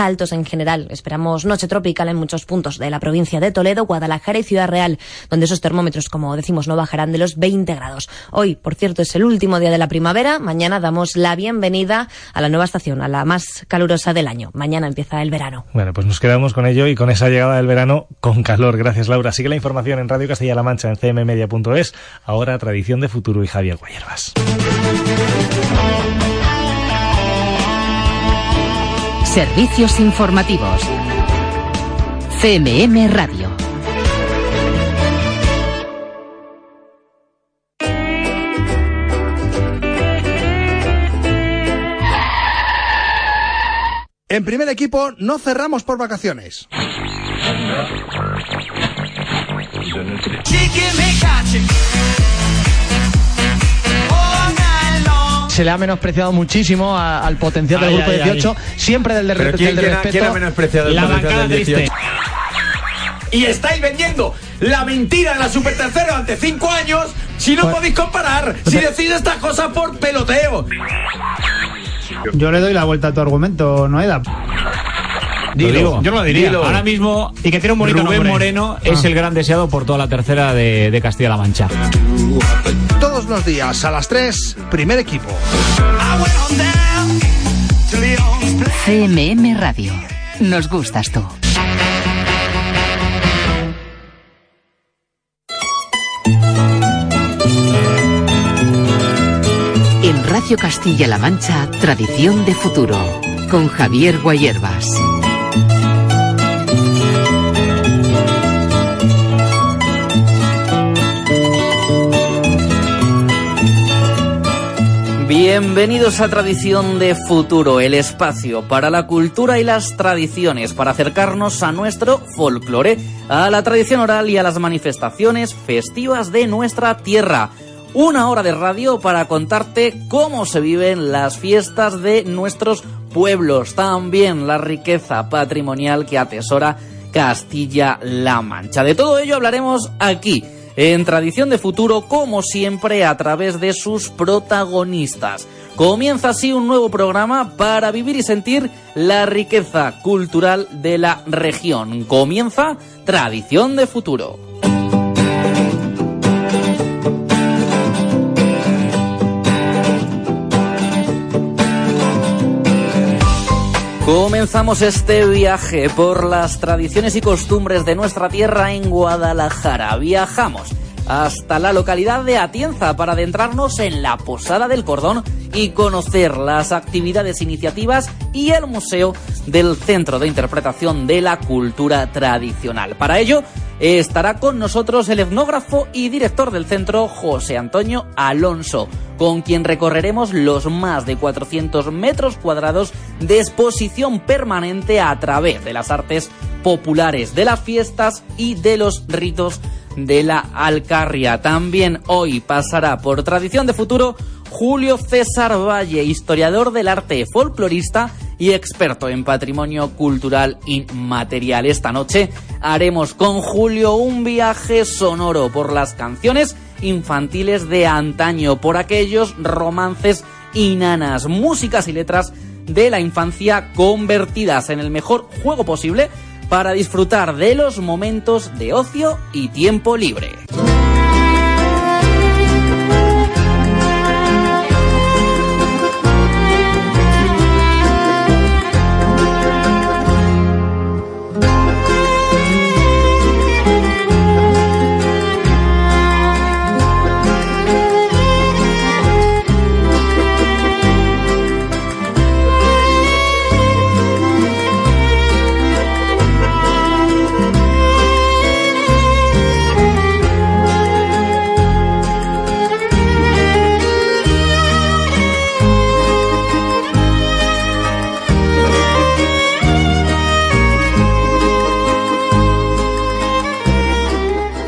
altos en general. Esperamos noche tropical en muchos puntos de la provincia de Toledo, Guadalajara y Ciudad Real, donde esos termómetros, como decimos, no bajarán de los 20 grados. Hoy, por cierto, es el último día de la primavera. Mañana damos la bienvenida a la nueva estación, a la más calurosa del año. Mañana empieza el verano. Bueno, pues nos quedamos con ello y con esa llegada del verano con calor. Gracias, Laura. Sigue la información en Radio Castilla-La Mancha en cmmedia.es. Ahora, Tradición de Futuro y Javier Guayervas. Servicios informativos. CMM Radio. En primer equipo no cerramos por vacaciones. Se le ha menospreciado muchísimo a- al potencial del Ay, grupo ay, 18, siempre del, de, Pero del ¿quién, de quién ha, respeto. quién ha menospreciado el La potencial del 18? triste. Y estáis vendiendo la mentira de la Super Tercero ante 5 años si no Pues- podéis comparar, si decís estas cosas por peloteo. Yo le doy la vuelta a tu argumento, Noeda. Dilo, digo. yo no lo diría. Dilo. Ahora mismo Y que tiene un bonito Rubén nombre. Moreno Ah. es el gran deseado por toda la tercera de, de Castilla-La Mancha. Todos los días a las 3, primer equipo. CMM Radio. Nos gustas tú. En Radio Castilla-La Mancha, Tradición de Futuro, con Javier Guayervas. Bienvenidos a Tradición de Futuro, el espacio para la cultura y las tradiciones, para acercarnos a nuestro folclore, a la tradición oral y a las manifestaciones festivas de nuestra tierra. Una hora de radio para contarte cómo se viven las fiestas de nuestros pueblos, también la riqueza patrimonial que atesora Castilla-La Mancha. De todo ello hablaremos aquí en Tradición de Futuro, como siempre, a través de sus protagonistas. Comienza así un nuevo programa para vivir y sentir la riqueza cultural de la región. Comienza Tradición de Futuro. Comenzamos este viaje por las tradiciones y costumbres de nuestra tierra en Guadalajara. Viajamos hasta la localidad de Atienza para adentrarnos en la Posada del Cordón y conocer las actividades, iniciativas y el museo del Centro de Interpretación de la Cultura Tradicional. Para ello estará con nosotros el etnógrafo y director del centro José Antonio Alonso, con quien recorreremos los más de 400 metros cuadrados de exposición permanente a través de las artes populares, de las fiestas y de los ritos de la Alcarria. También hoy pasará por tradición de futuro Julio César Valle, historiador del arte, folclorista y experto en patrimonio cultural inmaterial. Esta noche haremos con Julio un viaje sonoro por las canciones infantiles de antaño, por aquellos romances y nanas, músicas y letras de la infancia convertidas en el mejor juego posible para disfrutar de los momentos de ocio y tiempo libre.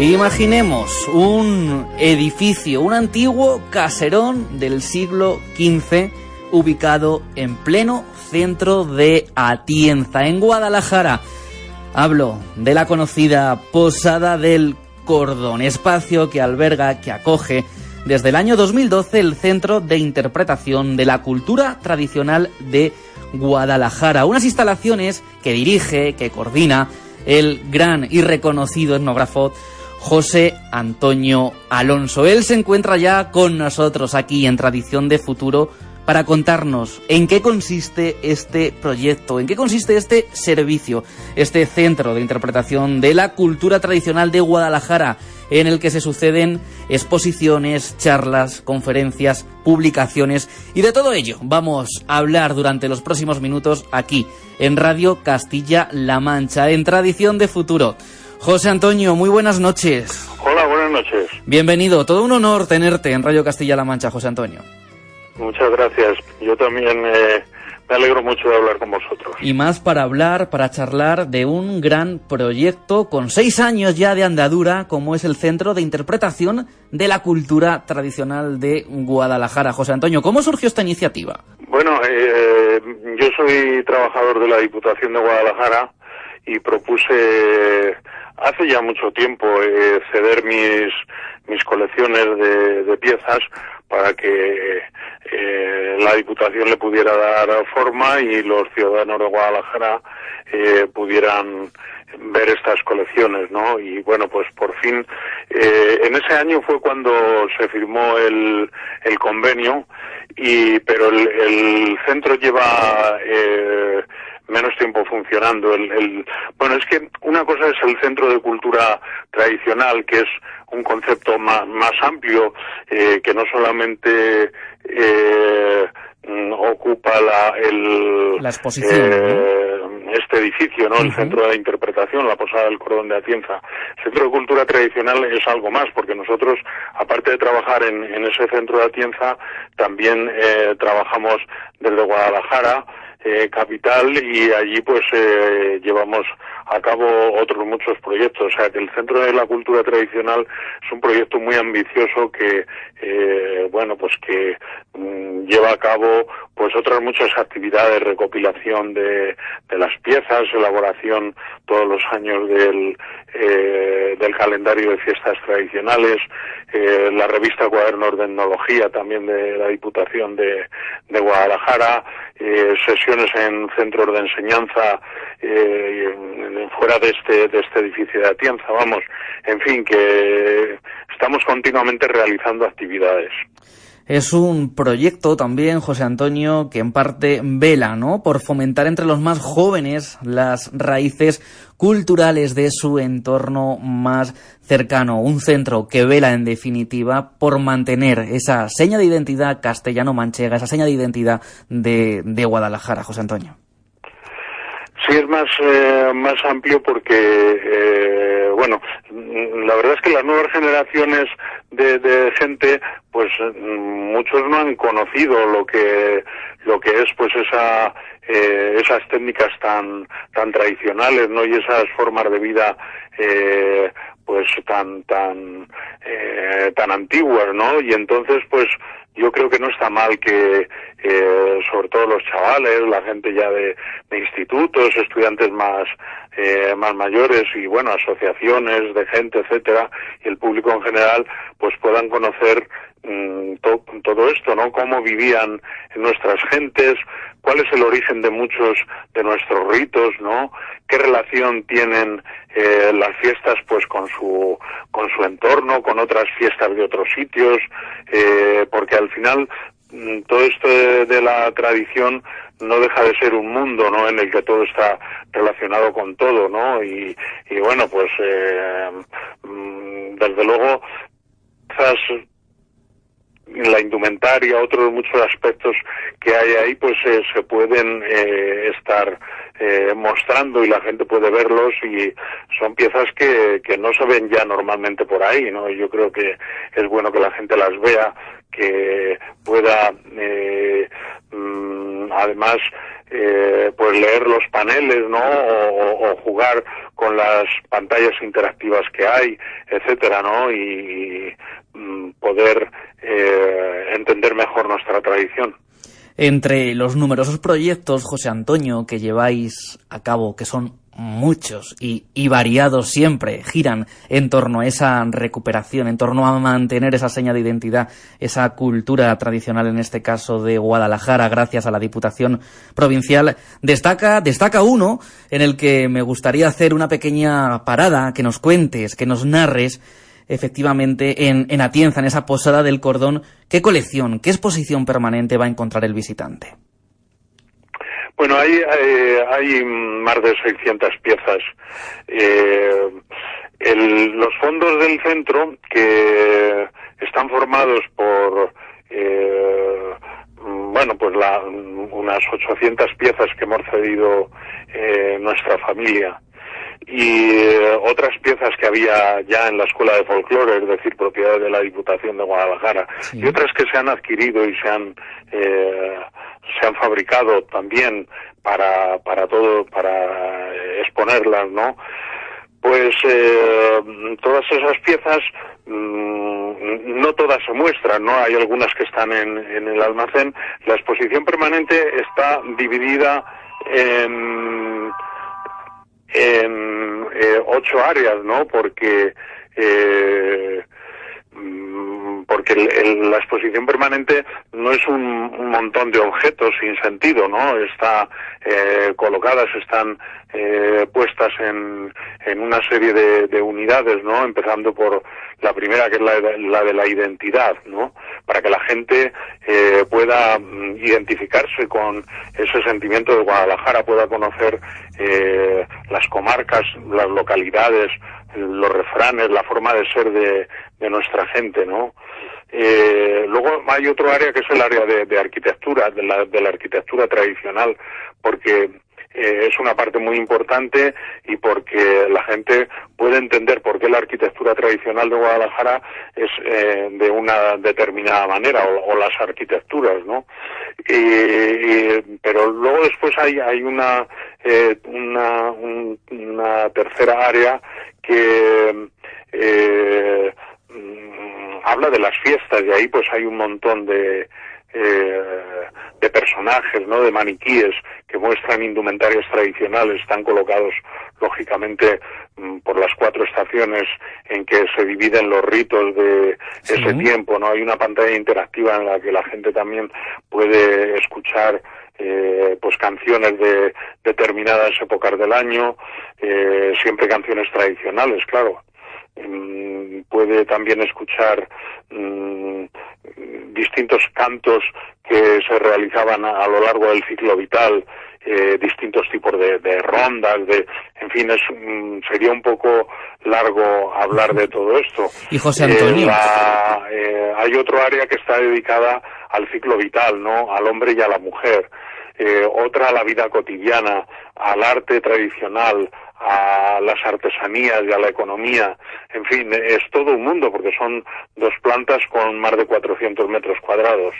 Imaginemos un edificio, un antiguo caserón del siglo XV ubicado en pleno centro de Atienza, en Guadalajara. Hablo de la conocida Posada del Cordón, espacio que alberga, que acoge desde el año 2012 el Centro de Interpretación de la Cultura Tradicional de Guadalajara. Unas instalaciones que dirige, que coordina el gran y reconocido etnógrafo José Antonio Alonso. Él se encuentra ya con nosotros aquí en Tradición de Futuro para contarnos en qué consiste este proyecto, en qué consiste este servicio, este centro de interpretación de la cultura tradicional de Guadalajara, en el que se suceden exposiciones, charlas, conferencias, publicaciones y de todo ello vamos a hablar durante los próximos minutos aquí en Radio Castilla-La Mancha, en Tradición de Futuro. José Antonio, muy buenas noches. Hola, buenas noches. Bienvenido, todo un honor tenerte en Radio Castilla-La Mancha, José Antonio. Muchas gracias. Yo también eh, me alegro mucho de hablar con vosotros. Y más para hablar, para charlar de un gran proyecto con seis años ya de andadura, como es el Centro de Interpretación de la Cultura Tradicional de Guadalajara. José Antonio, ¿cómo surgió esta iniciativa? Bueno, eh, yo soy trabajador de la Diputación de Guadalajara y propuse hace ya mucho tiempo eh, ceder mis, mis colecciones de, de piezas para que eh, la Diputación le pudiera dar forma y los ciudadanos de Guadalajara eh, pudieran ver estas colecciones, ¿no? Y bueno, pues por fin, eh, en ese año fue cuando se firmó el, el convenio, y pero el, el centro lleva eh, menos tiempo funcionando. El, el, bueno, es que una cosa es el centro de cultura tradicional, que es un concepto más, más amplio, eh, que no solamente eh, mm, ocupa la, el, la exposición. Eh, este edificio, ¿no? El centro de interpretación, la Posada del Cordón de Atienza. El centro de cultura tradicional es algo más, porque nosotros, aparte de trabajar en, en ese centro de Atienza, también eh, trabajamos desde Guadalajara, eh, capital y allí pues eh, llevamos a cabo otros muchos proyectos. O sea, que el Centro de la Cultura Tradicional es un proyecto muy ambicioso que, eh, bueno, pues que mm, lleva a cabo pues otras muchas actividades, recopilación de, de las piezas, elaboración todos los años del, eh, del calendario de fiestas tradicionales, eh, la revista Cuadernos de Etnología también de la Diputación de, de Guadalajara, eh, sesiones en centros de enseñanza eh, fuera de este, de este edificio de Atienza, vamos, en fin, que estamos continuamente realizando actividades. Es un proyecto también, José Antonio, que en parte vela, ¿no? Por fomentar entre los más jóvenes las raíces culturales de su entorno más cercano. Un centro que vela, en definitiva, por mantener esa seña de identidad castellano-manchega, esa seña de identidad de, de Guadalajara, José Antonio. Sí, es más, eh, más amplio porque, eh, bueno, la verdad es que las nuevas generaciones de, de, gente, pues muchos no han conocido lo que, lo que es, pues esa, eh, esas técnicas tan, tan tradicionales, ¿no? Y esas formas de vida, eh, pues tan, tan, eh, tan antiguas, ¿no? Y entonces, pues, yo creo que no está mal que, eh, todo los chavales, la gente ya de, institutos, estudiantes más, eh, más mayores y bueno, asociaciones de gente, etcétera, y el público en general, pues puedan conocer to, todo esto, ¿no? Cómo vivían nuestras gentes, cuál es el origen de muchos de nuestros ritos, ¿no? Qué relación tienen eh, las fiestas, pues, con su con su entorno, con otras fiestas de otros sitios, eh, porque al final todo esto de, la tradición no deja de ser un mundo, ¿no? En el que todo está relacionado con todo, ¿no? Y, y bueno, pues eh, desde luego quizás la indumentaria, otros muchos aspectos que hay ahí, pues eh, se pueden eh, estar eh, mostrando y la gente puede verlos y son piezas que, que no se ven ya normalmente por ahí, ¿no? Yo creo que es bueno que la gente las vea, que pueda eh, mmm, además eh, pues leer los paneles, ¿no? O, jugar con las pantallas interactivas que hay, etcétera, ¿no? Y, y poder eh, entender mejor nuestra tradición. Entre los numerosos proyectos, José Antonio, que lleváis a cabo, que son muchos y, variados siempre, giran en torno a esa recuperación, en torno a mantener esa seña de identidad, esa cultura tradicional, en este caso de Guadalajara, gracias a la Diputación Provincial. Destaca, destaca uno en el que me gustaría hacer una pequeña parada, que nos cuentes, que nos narres, efectivamente, en, en Atienza, en esa posada del cordón, qué colección, qué exposición permanente va a encontrar el visitante. Bueno, hay, eh, hay más de 600 piezas. Eh, el, los fondos del centro, que están formados por, eh, bueno, pues la, unas 800 piezas que hemos cedido eh, nuestra familia y eh, otras piezas que había ya en la Escuela de Folclore, es decir, propiedad de la Diputación de Guadalajara, sí. y otras que se han adquirido y se han eh, se han fabricado también para para todo para exponerlas, ¿no? Pues eh, todas esas piezas mmm, no todas se muestran, ¿no? Hay algunas que están en, en el almacén. La exposición permanente está dividida en en eh, ocho áreas, ¿no? Porque eh, porque el, el, la exposición permanente no es un, montón de objetos sin sentido, ¿no? Está eh, colocadas, están eh, puestas en, en, una serie de, de, unidades, ¿no? Empezando por la primera, que es la la, de la identidad, ¿no? Para que la gente eh, pueda mm, identificarse con ese sentimiento de Guadalajara, pueda conocer eh, las comarcas, las localidades, los refranes, la forma de ser de, nuestra gente, ¿no? Eh, luego hay otro área que es el área de, de arquitectura, de la, de la, arquitectura tradicional, porque eh, es una parte muy importante y porque la gente puede entender por qué la arquitectura tradicional de Guadalajara es eh, de una determinada manera o, las arquitecturas, ¿no? Y, pero luego después hay, hay una, eh, una, un, una tercera área que eh, habla de las fiestas y ahí pues hay un montón de eh, de personajes, ¿no? De maniquíes que muestran indumentarias tradicionales, están colocados lógicamente por las cuatro estaciones en que se dividen los ritos de sí. ese tiempo, ¿no? Hay una pantalla interactiva en la que la gente también puede escuchar eh, pues canciones de determinadas épocas del año, eh, siempre canciones tradicionales, claro. Mm, puede también escuchar mmm, distintos cantos que se realizaban a, a, lo largo del ciclo vital, eh, distintos tipos de, de, rondas, de, en fin, es, sería un poco largo hablar de todo esto. Y José Antonio. Eh, la, eh, hay otro área que está dedicada al ciclo vital, ¿no? Al hombre y a la mujer. Otra a la vida cotidiana, al arte tradicional, a las artesanías y a la economía. En fin, es todo un mundo porque son dos plantas con más de 400 metros cuadrados.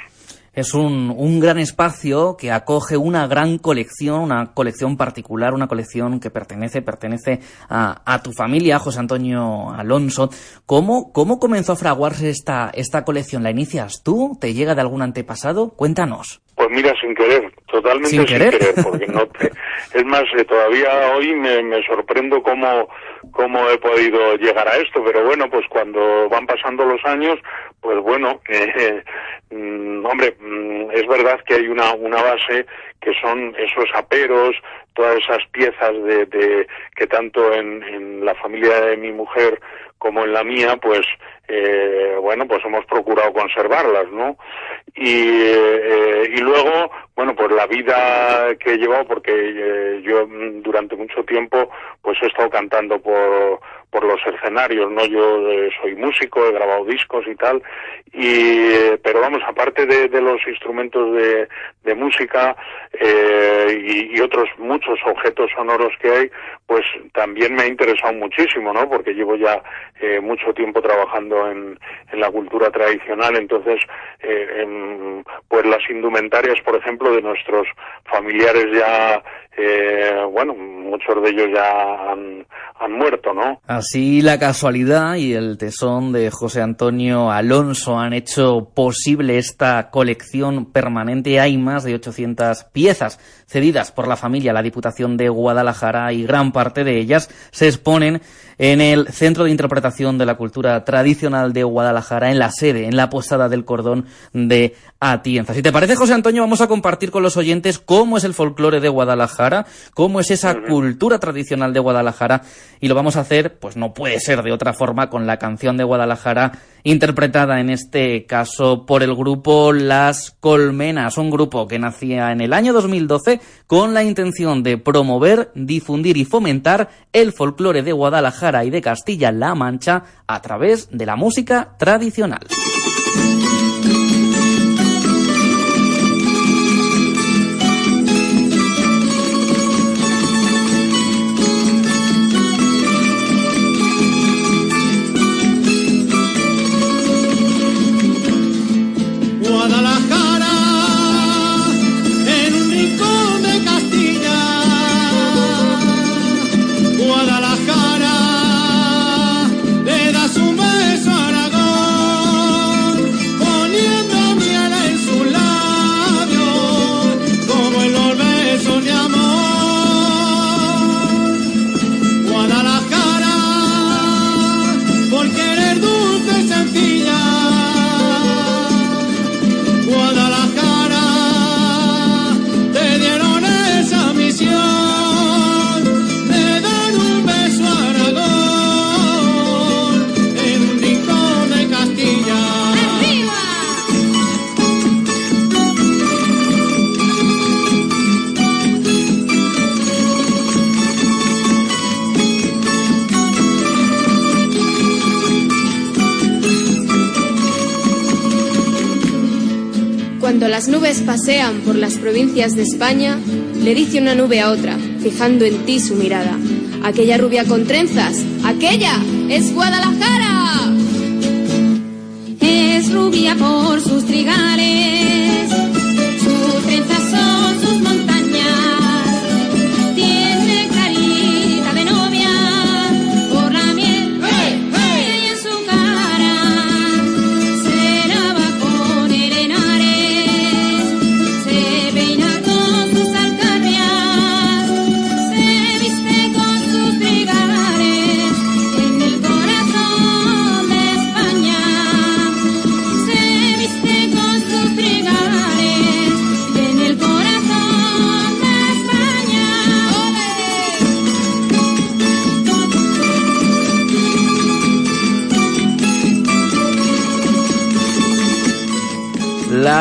Es un, un, gran espacio que acoge una gran colección, una colección particular, una colección que pertenece, pertenece a, a tu familia, José Antonio Alonso. ¿Cómo, ¿Cómo comenzó a fraguarse esta, esta colección? ¿La inicias tú? ¿Te llega de algún antepasado? Cuéntanos. Pues mira, sin querer, totalmente sin, sin querer, querer porque no te, es más, eh, todavía hoy me, me sorprendo cómo, cómo he podido llegar a esto, pero bueno, pues cuando van pasando los años, pues bueno, eh, mm, hombre, mm, es verdad que hay una, una base que son esos aperos, todas esas piezas de, de que tanto en, en la familia de mi mujer como en la mía, pues eh, bueno, pues hemos procurado conservarlas, ¿no? Y, eh, y luego, bueno, pues la vida que he llevado, porque eh, yo durante mucho tiempo, pues he estado cantando por, por los escenarios, ¿no? Yo eh, soy músico, he grabado discos y tal, y, pero vamos, aparte de, de los instrumentos de, de música eh, y, y, otros muchos objetos sonoros que hay, pues también me ha interesado muchísimo, ¿no? Porque llevo ya eh, mucho tiempo trabajando en, la cultura tradicional, entonces, eh, en, pues las indumentarias, por ejemplo, de nuestros familiares ya, eh, bueno, muchos de ellos ya han, han muerto, ¿no? Así la casualidad y el tesón de José Antonio Alonso han hecho posible esta colección permanente. Hay más de 800 piezas cedidas por la familia a la Diputación de Guadalajara y gran parte de ellas se exponen en el Centro de Interpretación de la Cultura Tradicional de Guadalajara, en la sede, en la Posada del Cordón de Atienza. Si te parece, José Antonio, vamos a compartir con los oyentes cómo es el folclore de Guadalajara, cómo es esa cultura tradicional de Guadalajara, y lo vamos a hacer, pues no puede ser de otra forma, con la canción de Guadalajara, interpretada en este caso por el grupo Las Colmenas, un grupo que nacía en el año 2012 con la intención de promover, difundir y fomentar el folclore de Guadalajara y de Castilla-La Mancha a través de la música tradicional. Provincias de España, le dice una nube a otra, fijando en ti su mirada. Aquella rubia con trenzas, aquella es Guadalajara. Es rubia por sus trigales,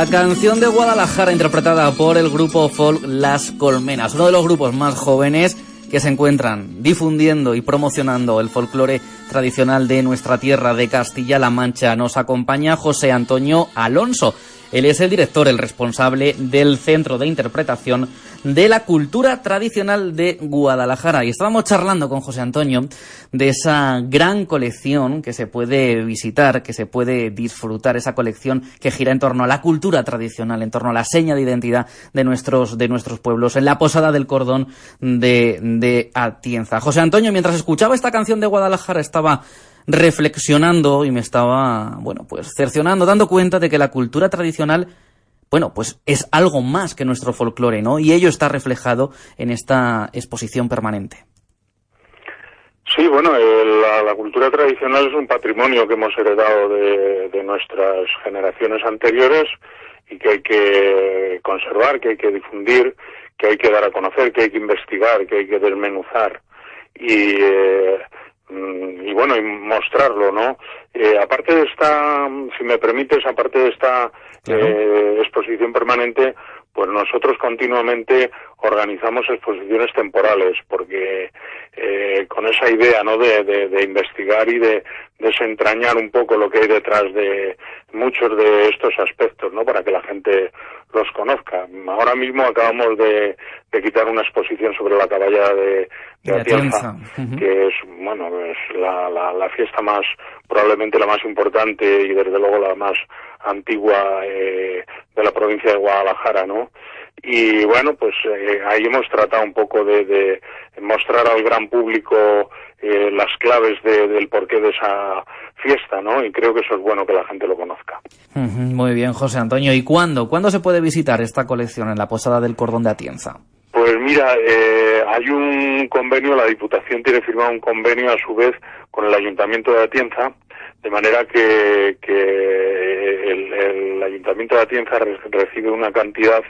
canción de Guadalajara interpretada por el grupo folk Las Colmenas, uno de los grupos más jóvenes que se encuentran difundiendo y promocionando el folclore tradicional de nuestra tierra de Castilla-La Mancha. Nos acompaña José Antonio Alonso. Él es el director, el responsable del Centro de Interpretación de la Cultura Tradicional de Guadalajara. Y estábamos charlando con José Antonio de esa gran colección que se puede visitar, que se puede disfrutar, esa colección que gira en torno a la cultura tradicional, en torno a la seña de identidad de nuestros, de nuestros pueblos, en la Posada del Cordón de, de Atienza. José Antonio, mientras escuchaba esta canción de Guadalajara, estaba reflexionando y me estaba, bueno, pues cercionando, dando cuenta de que la cultura tradicional, bueno, pues es algo más que nuestro folclore, ¿no? Y ello está reflejado en esta exposición permanente. Sí, bueno, la, la cultura tradicional es un patrimonio que hemos heredado de, de nuestras generaciones anteriores y que hay que conservar, que hay que difundir, que hay que dar a conocer, que hay que investigar, que hay que desmenuzar y, eh, y bueno, y mostrarlo, ¿no? Eh, aparte de esta, si me permites, aparte de esta eh, exposición permanente, pues nosotros continuamente organizamos exposiciones temporales porque eh, con esa idea no de, de- de investigar y de desentrañar un poco lo que hay detrás de muchos de estos aspectos no para que la gente los conozca. Ahora mismo acabamos de, de quitar una exposición sobre la caballa de, de Atienza, que es bueno es la, la, la fiesta más probablemente la más importante y desde luego la más antigua eh, de la provincia de Guadalajara no y bueno, pues eh, ahí hemos tratado un poco de, de mostrar al gran público eh, las claves de- del porqué de esa fiesta, ¿no? Y creo que eso es bueno que la gente lo conozca. Muy bien, José Antonio. ¿Y cuándo? ¿Cuándo se puede visitar esta colección en la Posada del Cordón de Atienza? Pues mira, eh, hay un convenio, la Diputación tiene firmado un convenio a su vez con el Ayuntamiento de Atienza, de manera que, que el, el Ayuntamiento de Atienza re- recibe una cantidad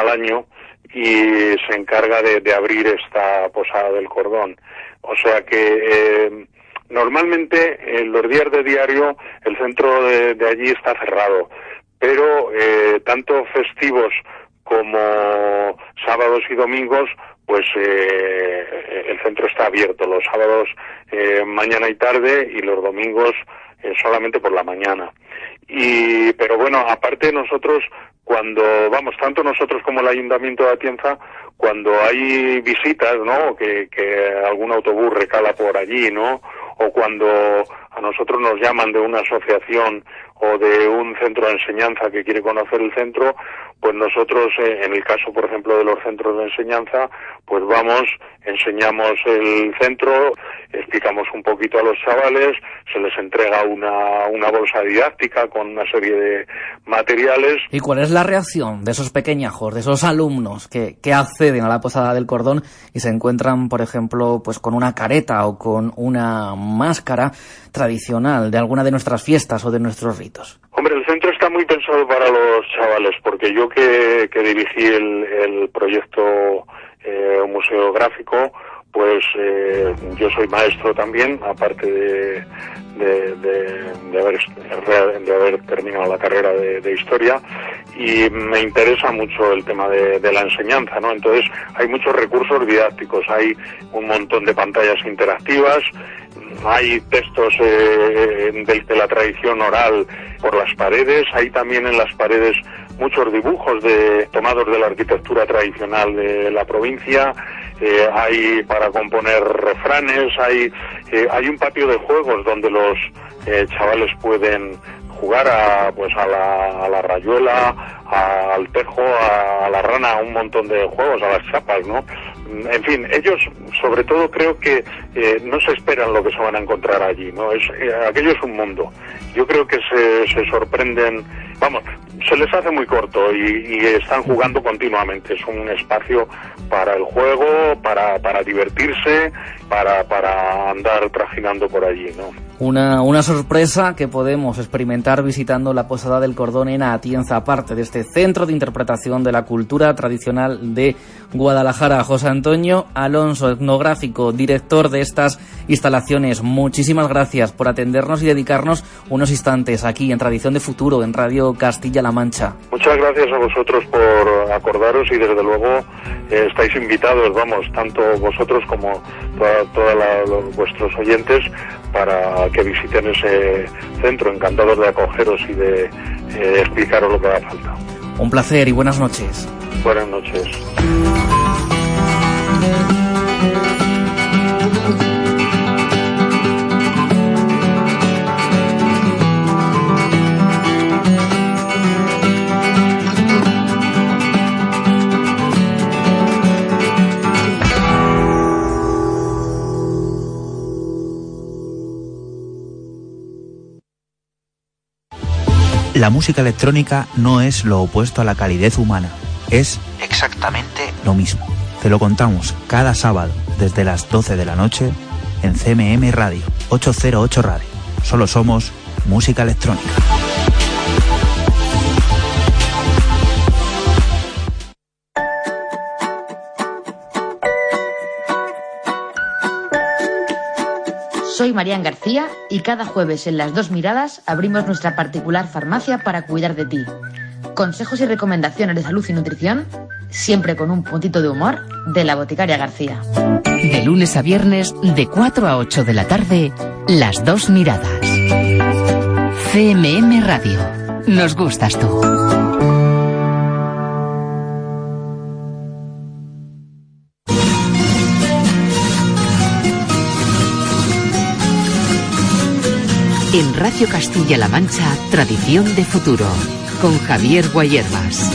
al año y se encarga de, abrir esta posada del cordón. O sea que eh, normalmente en los días de diario el centro de, allí está cerrado, pero eh, tanto festivos como sábados y domingos, pues eh, el centro está abierto. Los sábados eh, mañana y tarde y los domingos solamente por la mañana. Y, pero bueno, aparte nosotros, cuando vamos, tanto nosotros como el Ayuntamiento de Atienza, cuando hay visitas, ¿no? Que, que algún autobús recala por allí, ¿no? O cuando a nosotros nos llaman de una asociación o de un centro de enseñanza que quiere conocer el centro, pues nosotros, eh, en el caso, por ejemplo, de los centros de enseñanza, pues vamos, enseñamos el centro, explicamos un poquito a los chavales, se les entrega una, una bolsa didáctica con una serie de materiales ¿Y cuál es la reacción de esos pequeñajos, de esos alumnos que, que acceden a la Posada del Cordón y se encuentran, por ejemplo, pues con una careta o con una máscara tradicional de alguna de nuestras fiestas o de nuestros ritos? Hombre, el centro está muy pensado para los chavales, porque yo que, que dirigí el, el proyecto eh, museográfico, pues eh, yo soy maestro también, aparte de, de, de- de haber, de haber terminado la carrera de, de historia, y me interesa mucho el tema de, de la enseñanza, ¿no? Entonces hay muchos recursos didácticos, hay un montón de pantallas interactivas, hay textos eh, del- de la tradición oral por las paredes, hay también en las paredes muchos dibujos de tomados de la arquitectura tradicional de la provincia, eh, hay para componer refranes, hay eh, hay un patio de juegos donde los eh, chavales pueden jugar a pues a la, a la rayuela, al tejo, a, a la rana, a un montón de juegos, a las chapas, ¿no? En fin, ellos sobre todo creo que eh, no se esperan lo que se van a encontrar allí, ¿no? Es, eh, aquello es un mundo. Yo creo que se, se sorprenden, vamos, se les hace muy corto y, y están jugando continuamente. Es un espacio para el juego, para, para divertirse, para, para andar trajinando por allí, ¿no? Una, una sorpresa que podemos experimentar visitando la Posada del Cordón en Atienza, aparte de este centro de interpretación de la cultura tradicional de Guadalajara. José Antonio Alonso, etnográfico, director de estas instalaciones, muchísimas gracias por atendernos y dedicarnos unos instantes aquí en Tradición de Futuro, en Radio Castilla-La Mancha. Muchas gracias a vosotros por acordaros y desde luego eh, estáis invitados, vamos, tanto vosotros como todos vuestros oyentes para que visiten ese centro, encantados de acogeros y de eh, explicaros lo que haga falta. Un placer y buenas noches. Buenas noches. La música electrónica no es lo opuesto a la calidez humana, es exactamente lo mismo. Te lo contamos cada sábado desde las 12 de la noche en CMM Radio, 808 Radio. Solo somos música electrónica. Soy Marian García y cada jueves en las dos miradas abrimos nuestra particular farmacia para cuidar de ti. Consejos y recomendaciones de salud y nutrición, siempre con un puntito de humor, de la boticaria García. De lunes a viernes, de 4 a 8 de la tarde, las dos miradas. CMM Radio. Nos gustas tú. En Radio Castilla-La Mancha, Tradición de Futuro, con Javier Guayerbas.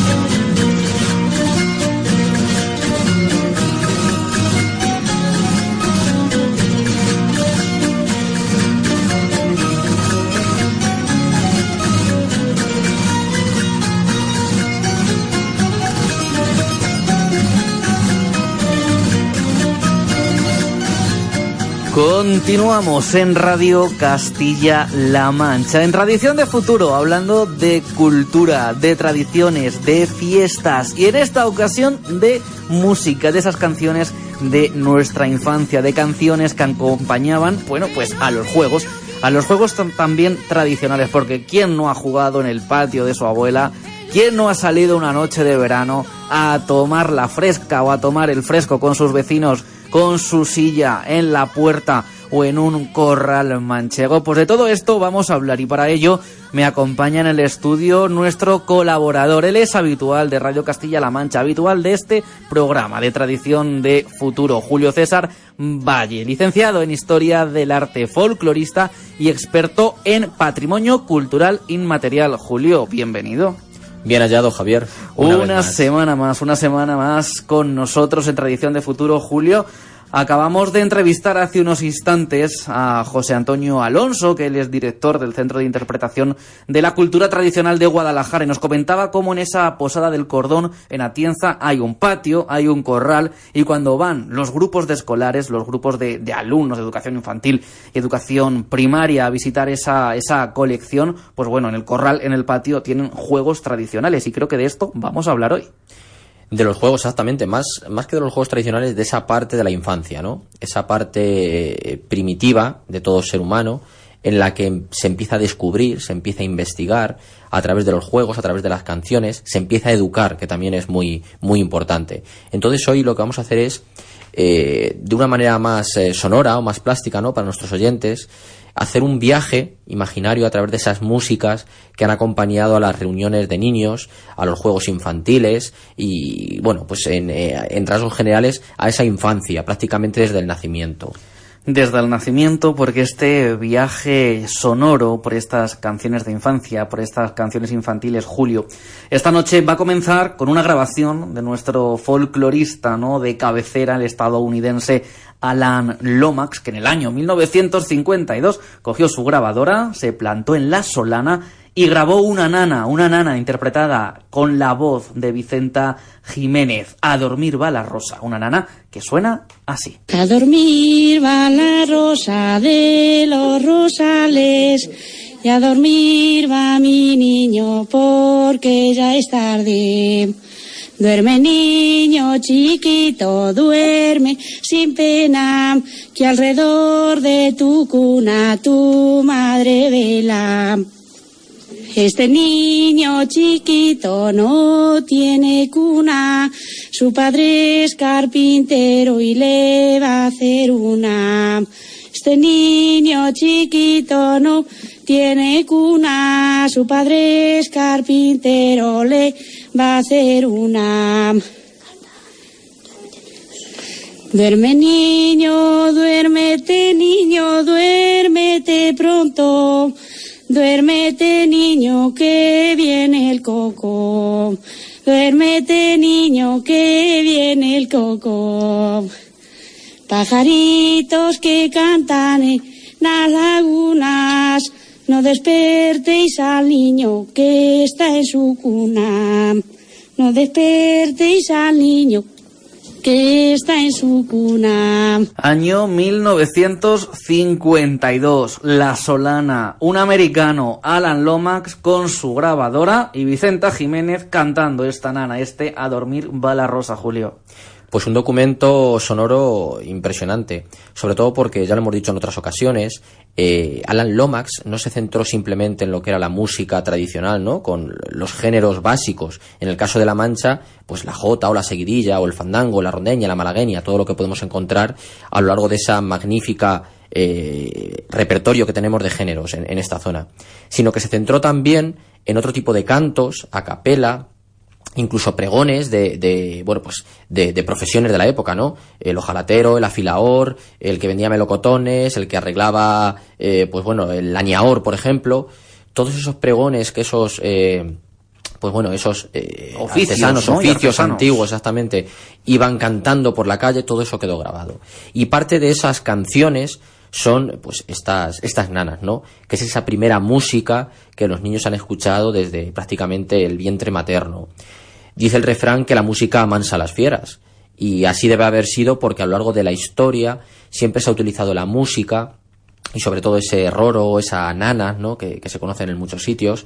Continuamos en Radio Castilla-La Mancha, en Tradición de Futuro, hablando de cultura, de tradiciones, de fiestas y en esta ocasión de música, de esas canciones de nuestra infancia, de canciones que acompañaban, bueno, pues a los juegos, a los juegos también tradicionales, porque ¿quién no ha jugado en el patio de su abuela? ¿Quién no ha salido una noche de verano a tomar la fresca o a tomar el fresco con sus vecinos? Con su silla en la puerta o en un corral manchego. Pues de todo esto vamos a hablar y para ello me acompaña en el estudio nuestro colaborador. Él es habitual de Radio Castilla-La Mancha, habitual de este programa de tradición de futuro, Julio César Valle, licenciado en Historia del Arte, folclorista y experto en patrimonio cultural inmaterial. Julio, bienvenido. Bien hallado, Javier. Una, semana más, una semana más con nosotros en Tradición de Futuro, Julio. Acabamos de entrevistar hace unos instantes a José Antonio Alonso, que él es director del Centro de Interpretación de la Cultura Tradicional de Guadalajara, y nos comentaba cómo en esa posada del cordón en Atienza hay un patio, hay un corral, y cuando van los grupos de escolares, los grupos de, alumnos de educación infantil y educación primaria a visitar esa, esa colección, pues bueno, en el corral, en el patio, tienen juegos tradicionales, y creo que de esto vamos a hablar hoy. De los juegos, exactamente, más, más que de los juegos tradicionales, de esa parte de la infancia, ¿no? Esa parte eh, primitiva de todo ser humano, en la que se empieza a descubrir, se empieza a investigar a través de los juegos, a través de las canciones, se empieza a educar, que también es muy, muy importante. Entonces hoy lo que vamos a hacer es, eh, de una manera más eh, sonora o más plástica, ¿no? Para nuestros oyentes, hacer un viaje imaginario a través de esas músicas que han acompañado a las reuniones de niños, a los juegos infantiles y, bueno, pues en, eh, en rasgos generales a esa infancia, prácticamente desde el nacimiento desde el nacimiento, porque este viaje sonoro por estas canciones de infancia, por estas canciones infantiles, Julio, esta noche va a comenzar con una grabación de nuestro folclorista, ¿no? De cabecera, el estadounidense Alan Lomax, que en el año 1952 cogió su grabadora, se plantó en la Solana y grabó una nana, una nana interpretada con la voz de Vicenta Jiménez, A dormir va la rosa, una nana que suena así. A dormir va la rosa de los rosales y a dormir va mi niño porque ya es tarde. Duerme niño chiquito, duerme sin pena, que alrededor de tu cuna tu madre vela. Este niño chiquito no tiene cuna, su padre es carpintero y le va a hacer una. Este niño chiquito no tiene cuna, su padre es carpintero, le va a hacer una. Duerme niño, duérmete niño, duérmete pronto. Duérmete niño que viene el coco. Duérmete niño que viene el coco. Pajaritos que cantan en las lagunas. No despertéis al niño que está en su cuna. No despertéis al niño está en su cuna. Año 1952, La Solana, un americano, Alan Lomax, con su grabadora y Vicenta Jiménez cantando esta nana, este A dormir va la rosa, Julio. Pues un documento sonoro impresionante, sobre todo porque ya lo hemos dicho en otras ocasiones, eh, Alan Lomax no se centró simplemente en lo que era la música tradicional, ¿no? Con los géneros básicos. En el caso de La Mancha, pues la jota o la seguidilla o el fandango, la rondeña, la malagueña, todo lo que podemos encontrar a lo largo de esa magnífica eh, repertorio que tenemos de géneros en, en esta zona, sino que se centró también en otro tipo de cantos, a capela, incluso pregones de, de bueno pues de, de, profesiones de la época no el ojalatero el afilaor el que vendía melocotones el que arreglaba eh, pues bueno el añaor por ejemplo todos esos pregones que esos eh, pues bueno esos eh, oficios, artesanos ¿no? oficios artesanos. antiguos exactamente iban cantando por la calle todo eso quedó grabado y parte de esas canciones son pues estas estas nanas, ¿no? Que es esa primera música que los niños han escuchado desde prácticamente el vientre materno. Dice el refrán que la música amansa a las fieras Y así debe haber sido porque a lo largo de la historia siempre se ha utilizado la música y sobre todo ese roro, esa nana, ¿no? que, que se conocen en muchos sitios,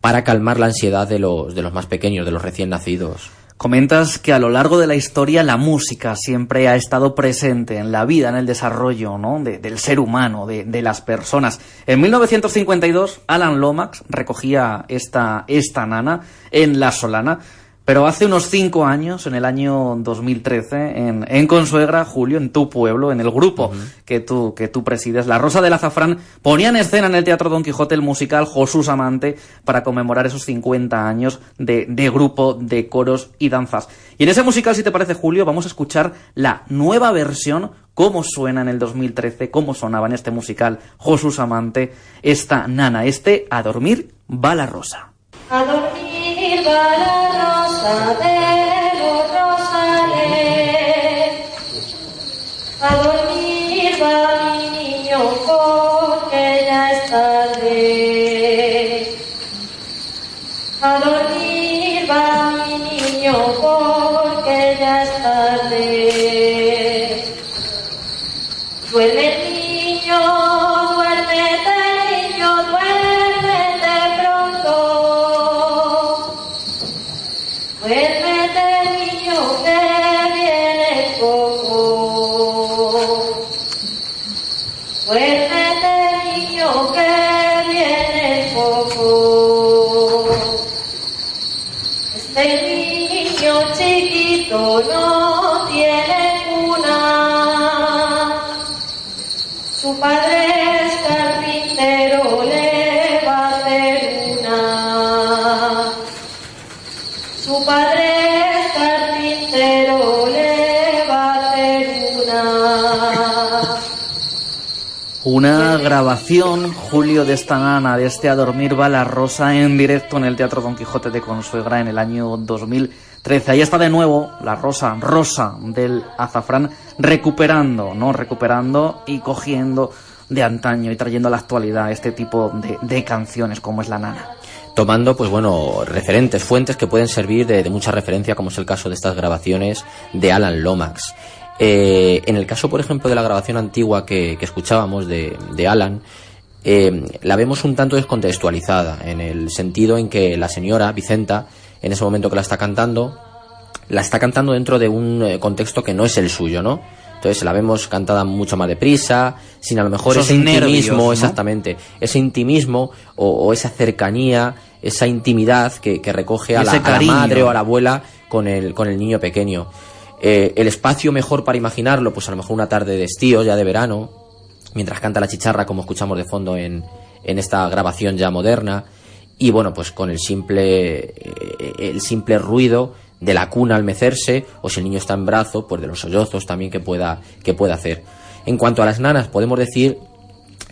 para calmar la ansiedad de los, de los más pequeños, de los recién nacidos. Comentas que a lo largo de la historia la música siempre ha estado presente en la vida, en el desarrollo ¿no? de- del ser humano, de, de las personas. En 1952, Alan Lomax recogía esta, esta nana en La Solana, pero hace unos cinco años, en el año 2013, en, en Consuegra, Julio, en tu pueblo, en el grupo que, tú, que tú presides, La Rosa del Azafrán, ponía en escena en el Teatro Don Quijote el musical Jesús Amante para conmemorar esos 50 años de, de grupo de coros y danzas. Y en ese musical, si te parece, Julio, vamos a escuchar la nueva versión, cómo suena en el 2013, cómo sonaba en este musical Jesús Amante, esta nana, este A dormir va la rosa. A dormir la rosa de los rosales. A dormir va mi niño porque ya es tarde. A dormir va mi niño porque ya es tarde. Grabación, Julio, de esta nana, de este A dormir va la rosa en directo en el Teatro Don Quijote de Consuegra en el año 2013. Ahí está de nuevo la rosa, rosa del azafrán, recuperando, ¿no? Recuperando y cogiendo de antaño y trayendo a la actualidad este tipo de, de canciones como es la nana. tomando, pues bueno, referentes, fuentes que pueden servir de, de mucha referencia, como es el caso de estas grabaciones de Alan Lomax. Eh, en el caso, por ejemplo, de la grabación antigua que, que escuchábamos de, de Alan, eh, la vemos un tanto descontextualizada, en el sentido en que la señora Vicenta, en ese momento que la está cantando, la está cantando dentro de un eh, contexto que no es el suyo, ¿no? Entonces la vemos cantada mucho más deprisa, sin a lo mejor Esos ese intimismo, exactamente, ese intimismo o, o esa cercanía, esa intimidad que, que recoge a la, a la madre o a la abuela con el, con el niño pequeño. Eh, el espacio mejor para imaginarlo, pues a lo mejor una tarde de estío, ya de verano, mientras canta la chicharra, como escuchamos de fondo en, en esta grabación ya moderna, y bueno, pues con el simple, eh, el simple ruido de la cuna al mecerse, o si el niño está en brazo, pues de los sollozos también que pueda, que pueda hacer. En cuanto a las nanas, podemos decir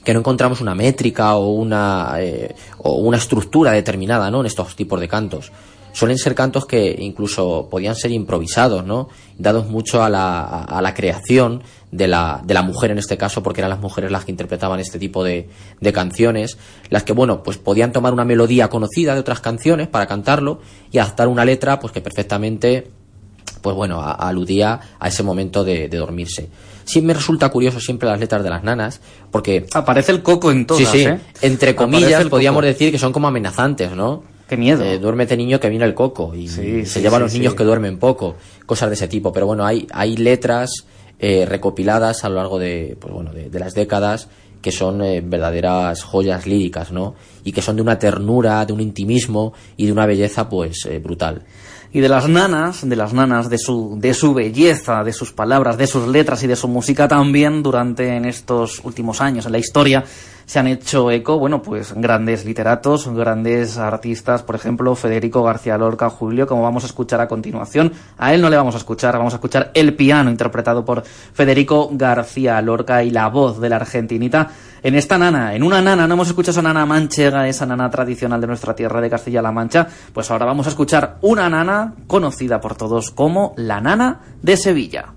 que no encontramos una métrica o una, eh, o una estructura determinada ¿no? en estos tipos de cantos. Suelen ser cantos que incluso podían ser improvisados, ¿no? dados mucho a la, a- la creación de la, de la mujer en este caso, porque eran las mujeres las que interpretaban este tipo de, de canciones, las que, bueno, pues podían tomar una melodía conocida de otras canciones para cantarlo y adaptar una letra, pues que perfectamente pues bueno, a- aludía a ese momento de, de dormirse. Sí me resulta curioso siempre las letras de las nanas, porque... Aparece el coco en todas, Sí, sí, ¿eh? entre comillas podríamos decir que son como amenazantes, ¿no? Qué miedo. Eh, duérmete niño que viene el coco y Sí, se sí, lleva a sí, los niños que duermen poco, cosas de ese tipo. Pero bueno, hay, hay letras eh, recopiladas a lo largo de, pues bueno, de, de las décadas que son eh, verdaderas joyas líricas, ¿no? Y que son de una ternura, de un intimismo y de una belleza, pues, eh, brutal. Y de las nanas, de las nanas, de su, de su belleza, de sus palabras, de sus letras y de su música también durante en estos últimos años en la historia se han hecho eco, bueno, pues grandes literatos, grandes artistas, por ejemplo, Federico García Lorca, Julio, como vamos a escuchar a continuación. A él no le vamos a escuchar, vamos a escuchar el piano interpretado por Federico García Lorca y la voz de la argentinita en esta nana, en una nana, no hemos escuchado esa nana manchega, esa nana tradicional de nuestra tierra de Castilla-La Mancha, pues ahora vamos a escuchar una nana conocida por todos como la nana de Sevilla.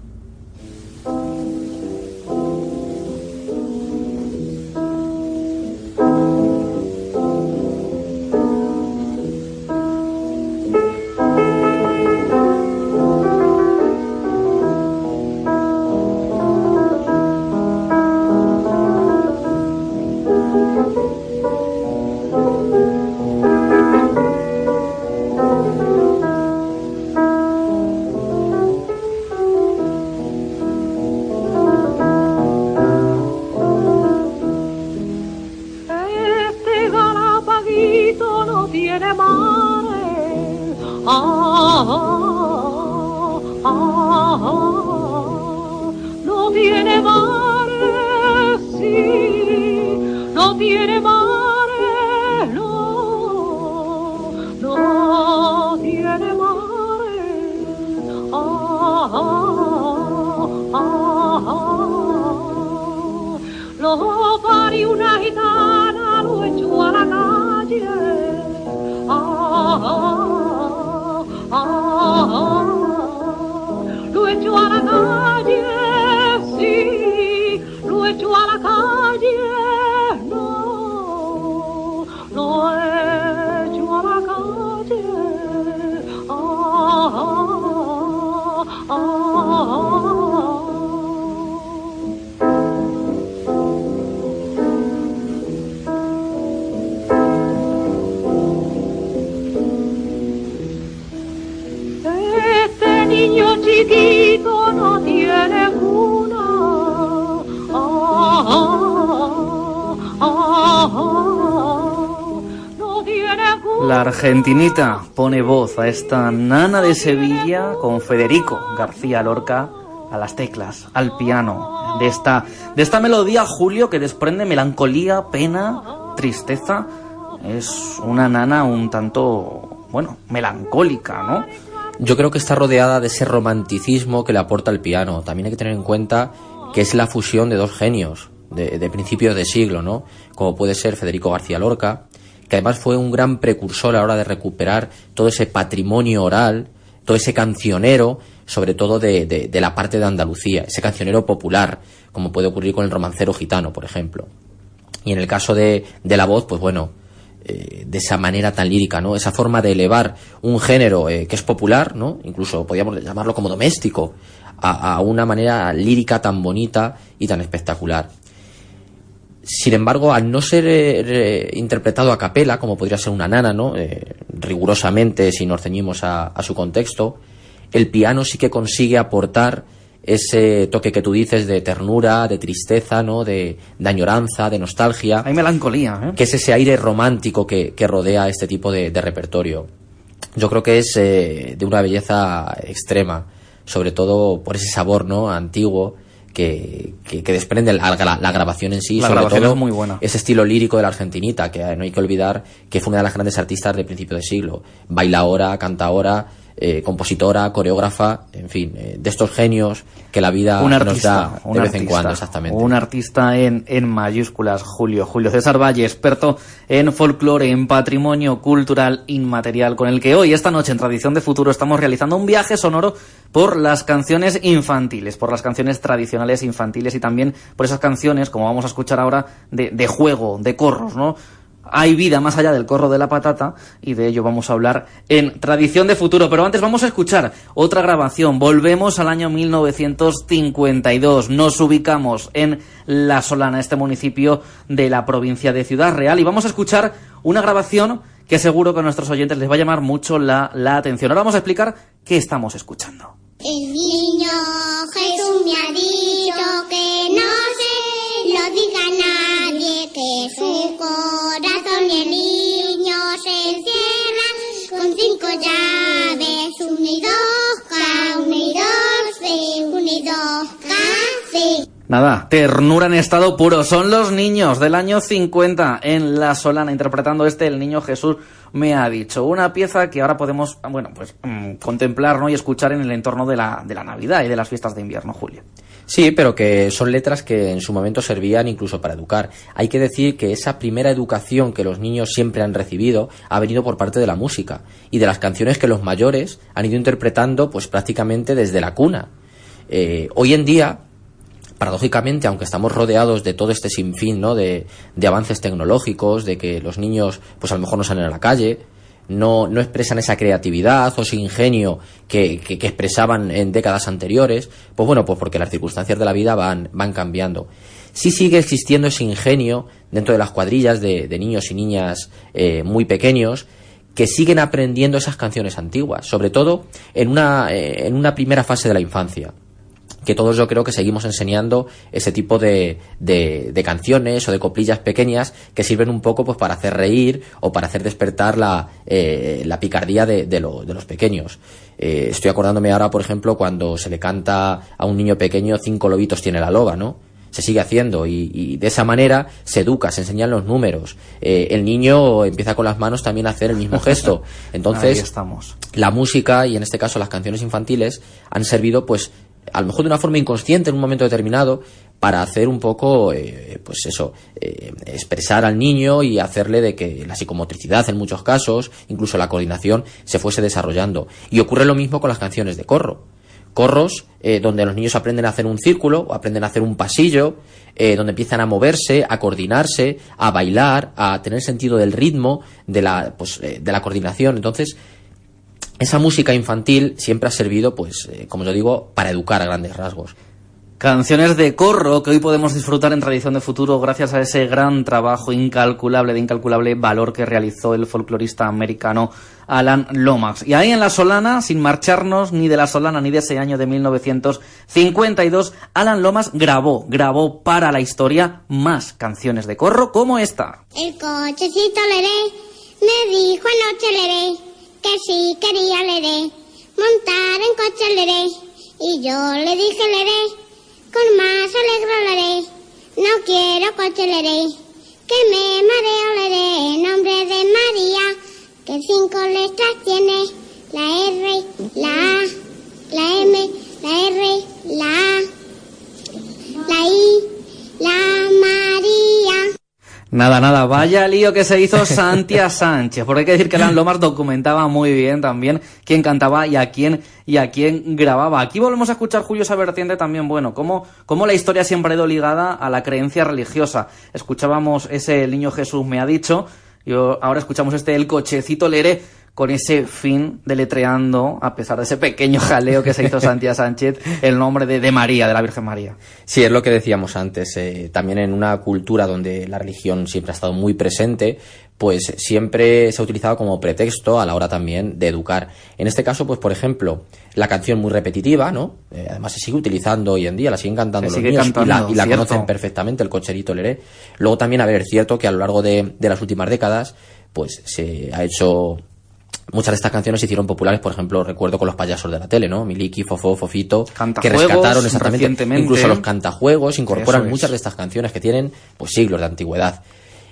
La argentinita pone voz a esta nana de Sevilla con Federico García Lorca a las teclas, al piano, de esta, de esta melodía, Julio, que desprende melancolía, pena, tristeza. Es una nana un tanto, bueno, melancólica, ¿no? Yo creo que está rodeada de ese romanticismo que le aporta el piano. También hay que tener en cuenta que es la fusión de dos genios de, de principios de siglo, ¿no? Como puede ser Federico García Lorca, que además fue un gran precursor a la hora de recuperar todo ese patrimonio oral, todo ese cancionero, sobre todo de, de- la parte de Andalucía, ese cancionero popular, como puede ocurrir con el romancero gitano, por ejemplo. Y en el caso de, de la voz, pues bueno, eh, de esa manera tan lírica, ¿no? Esa forma de elevar un género eh, que es popular, ¿no? Incluso podríamos llamarlo como doméstico, a, a una manera lírica tan bonita y tan espectacular. Sin embargo, al no ser eh, re- interpretado a capela, como podría ser una nana, ¿no? Eh, rigurosamente, si nos ceñimos a, a su contexto, el piano sí que consigue aportar ese toque que tú dices de ternura, de tristeza, ¿no? De, de añoranza, de nostalgia. Hay melancolía, ¿eh? Que es ese aire romántico que, que rodea este tipo de, de repertorio. Yo creo que es eh, de una belleza extrema, sobre todo por ese sabor, ¿no? Antiguo que, que, que desprende la, la- la grabación en sí, La sobre grabación todo es muy buena. ese estilo lírico de la argentinita, que no hay que olvidar que fue una de las grandes artistas de principio de siglo. Bailaora, cantaora, eh, compositora, coreógrafa, en fin, eh, de estos genios que la vida un nos artista, da un de vez en artista, cuando, exactamente. Un artista en, en mayúsculas, Julio. Julio César Valle, experto en folclore, en patrimonio cultural inmaterial, con el que hoy, esta noche, en Tradición de Futuro, estamos realizando un viaje sonoro por las canciones infantiles, por las canciones tradicionales infantiles y también por esas canciones, como vamos a escuchar ahora, de, de juego, de corros, ¿no? Hay vida más allá del corro de la patata y de ello vamos a hablar en Tradición de Futuro. Pero antes vamos a escuchar otra grabación. Volvemos al año 1952. Nos ubicamos en La Solana, este municipio de la provincia de Ciudad Real. Y vamos a escuchar una grabación que seguro que a nuestros oyentes les va a llamar mucho la, la atención. Ahora vamos a explicar qué estamos escuchando. El niño Jesús me ha dicho que no se lo diga a nadie, su corazón y el niño se con cinco llaves, unidos, unidos. Nada, ternura en estado puro. Son los niños del año 50 en La Solana, interpretando este El Niño Jesús me ha dicho. Una pieza que ahora podemos, bueno, pues mm, contemplar ¿no? y escuchar en el entorno de la, de la Navidad y de las fiestas de invierno, Julio. Sí, pero que son letras que en su momento servían incluso para educar. Hay que decir que esa primera educación que los niños siempre han recibido ha venido por parte de la música y de las canciones que los mayores han ido interpretando pues prácticamente desde la cuna. Eh, hoy en día, paradójicamente, aunque estamos rodeados de todo este sinfín ¿no? de, de avances tecnológicos, de que los niños pues a lo mejor no salen a la calle, no, no expresan esa creatividad o ese ingenio que, que, expresaban en décadas anteriores, pues bueno, pues porque las circunstancias de la vida van, van cambiando. Sí sigue existiendo ese ingenio dentro de las cuadrillas de, de niños y niñas eh, muy pequeños que siguen aprendiendo esas canciones antiguas, sobre todo en una, eh, en una primera fase de la infancia que todos yo creo que seguimos enseñando ese tipo de, de, de canciones o de coplillas pequeñas que sirven un poco pues para hacer reír o para hacer despertar la, eh, la picardía de, de, lo- de los pequeños. Eh, estoy acordándome ahora, por ejemplo, cuando se le canta a un niño pequeño cinco lobitos tiene la loba, ¿no? Se sigue haciendo y, y de esa manera se educa, se enseñan los números. Eh, el niño empieza con las manos también a hacer el mismo gesto. Entonces, estamos. la música y en este caso las canciones infantiles han servido pues a lo mejor de una forma inconsciente en un momento determinado para hacer un poco eh, pues eso eh, expresar al niño y hacerle de que la psicomotricidad en muchos casos incluso la coordinación se fuese desarrollando. Y ocurre lo mismo con las canciones de corro. Corros eh, donde los niños aprenden a hacer un círculo o aprenden a hacer un pasillo eh, donde empiezan a moverse a coordinarse a bailar a tener sentido del ritmo de la pues eh, de la coordinación. Entonces esa música infantil siempre ha servido, pues, eh, como yo digo, para educar a grandes rasgos. Canciones de corro que hoy podemos disfrutar en Tradición de Futuro gracias a ese gran trabajo incalculable, de incalculable valor que realizó el folclorista americano Alan Lomax. Y ahí en La Solana, sin marcharnos ni de La Solana ni de ese año de 1952, Alan Lomax grabó, grabó para la historia más canciones de corro como esta. El cochecito leré me dijo anoche leré que si quería leré montar en coche leré y yo le dije leré con más alegro leré no quiero coche leré que me mareo leré nombre de María que cinco letras tiene la R la A la M la R la A la I Nada, nada, vaya lío que se hizo Santia Sánchez, porque hay que decir que Alan Lomax documentaba muy bien también quién cantaba y a quién y a quién grababa. Aquí volvemos a escuchar Julio esa vertiente también, bueno, cómo, cómo la historia siempre ha ido ligada a la creencia religiosa. Escuchábamos ese El niño Jesús me ha dicho, y ahora escuchamos este El cochecito leré con ese fin deletreando, a pesar de ese pequeño jaleo que se hizo Santia Sánchez, el nombre de, de María, de la Virgen María. Sí, es lo que decíamos antes. eh, también en una cultura donde la religión siempre ha estado muy presente, pues siempre se ha utilizado como pretexto a la hora también de educar. En este caso, pues por ejemplo, la canción muy repetitiva, ¿no? Eh, además se sigue utilizando hoy en día, la siguen cantando Se los niños y la, y la conocen perfectamente, el cocherito leré. Luego también, a ver, es cierto que a lo largo de, de las últimas décadas, pues se ha hecho Muchas de estas canciones se hicieron populares, por ejemplo, recuerdo con los payasos de la tele, ¿no? Miliki, Fofo, Fofito, que rescataron exactamente. Incluso los cantajuegos incorporan es. muchas de estas canciones que tienen pues siglos de antigüedad.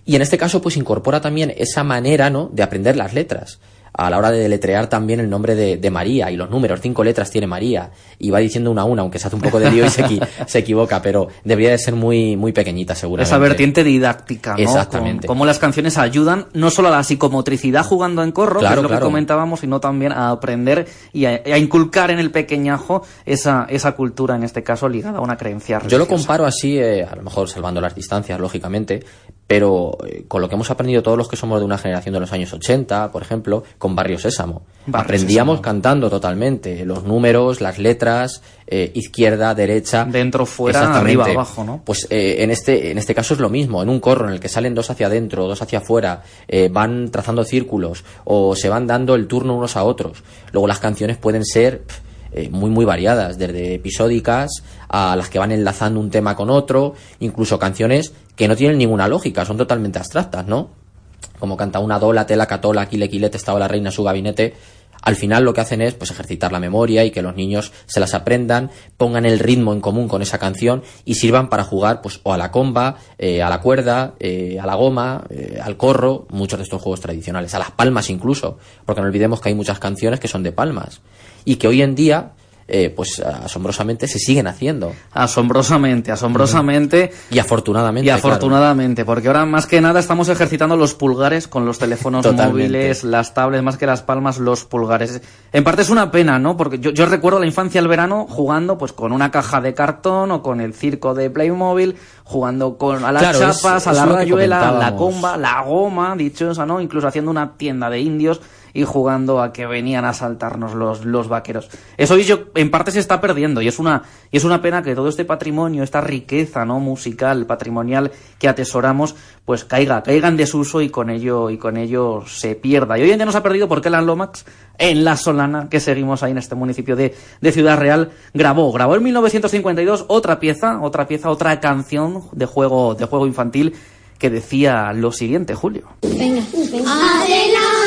Y en este caso, pues incorpora también esa manera, ¿no? De aprender las letras. A la hora de deletrear también el nombre de, de María y los números, cinco letras tiene María. Y va diciendo una a una, aunque se hace un poco de lío y se, equi- se equivoca, pero debería de ser muy, muy pequeñita, seguramente. Esa vertiente didáctica, ¿no? Exactamente. Cómo las canciones ayudan no solo a la psicomotricidad jugando en corro, que Claro, es lo claro. que comentábamos, sino también a aprender y a, a inculcar en el pequeñajo esa, esa cultura, en este caso, ligada a una creencia Yo lo religiosa. comparo así, eh, a lo mejor salvando las distancias, lógicamente, pero eh, con lo que hemos aprendido todos los que somos de una generación de los años 80, por ejemplo, con Barrio Sésamo. Barrio Aprendíamos Sésamo. cantando totalmente los números, las letras, eh, izquierda, derecha. Dentro, fuera, arriba, abajo, ¿no? Pues eh, en, este, en este caso es lo mismo, en un corro en el que salen dos hacia adentro, dos hacia afuera, van trazando círculos o se van dando el turno unos a otros. Luego las canciones pueden ser muy muy variadas, desde episódicas a las que van enlazando un tema con otro, incluso canciones que no tienen ninguna lógica, son totalmente abstractas, ¿no? Como canta una dola, tela, catola, quile, quilete, estaba la reina en su gabinete. Al final lo que hacen es pues ejercitar la memoria y que los niños se las aprendan, pongan el ritmo en común con esa canción y sirvan para jugar pues o a la comba, eh, a la cuerda, eh, a la goma, eh, al corro, muchos de estos juegos tradicionales, a las palmas incluso, porque no olvidemos que hay muchas canciones que son de palmas y que hoy en día eh, pues asombrosamente se siguen haciendo. Asombrosamente, asombrosamente. Y afortunadamente. Y claro. afortunadamente, porque ahora más que nada estamos ejercitando los pulgares con los teléfonos Totalmente. móviles, las tablets, más que las palmas, los pulgares. En parte es una pena, ¿no? Porque yo, yo recuerdo la infancia al verano jugando pues con una caja de cartón o con el circo de Playmobil, jugando con a las Claro, es- chapas, a la rayuela, la comba, la goma, dichosa, ¿no? Incluso haciendo una tienda de indios y jugando a que venían a asaltarnos los, los vaqueros. Eso yo, en parte se está perdiendo y es una y es una pena que todo este patrimonio, esta riqueza no musical, patrimonial que atesoramos, pues caiga, caiga en desuso y con ello y con ello se pierda. Y hoy en día nos ha perdido porque Alan Lomax en La Solana, que seguimos ahí en este municipio de, de Ciudad Real, grabó, grabó en 1952 otra pieza, otra pieza, otra canción de juego de juego infantil que decía lo siguiente, Julio. Venga, Adelante,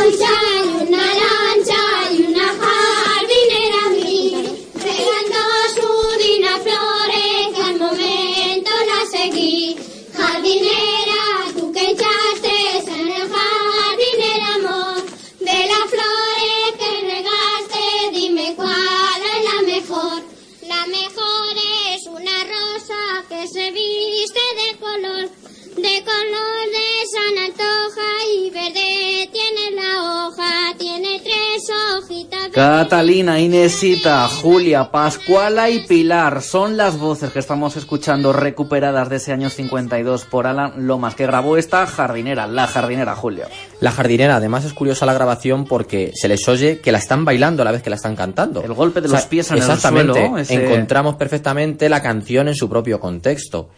color de San Antoja y verde tiene la hoja, tiene tres hojitas. Catalina, Inesita, Julia, Pascuala y Pilar son las voces que estamos escuchando recuperadas de ese año 52 por Alan Lomas, que grabó esta jardinera, la jardinera, Julio. La jardinera, además es curiosa la grabación porque se les oye que la están bailando a la vez que la están cantando. El golpe de los pies en el exactamente, suelo, ese- Encontramos perfectamente la canción en su propio contexto.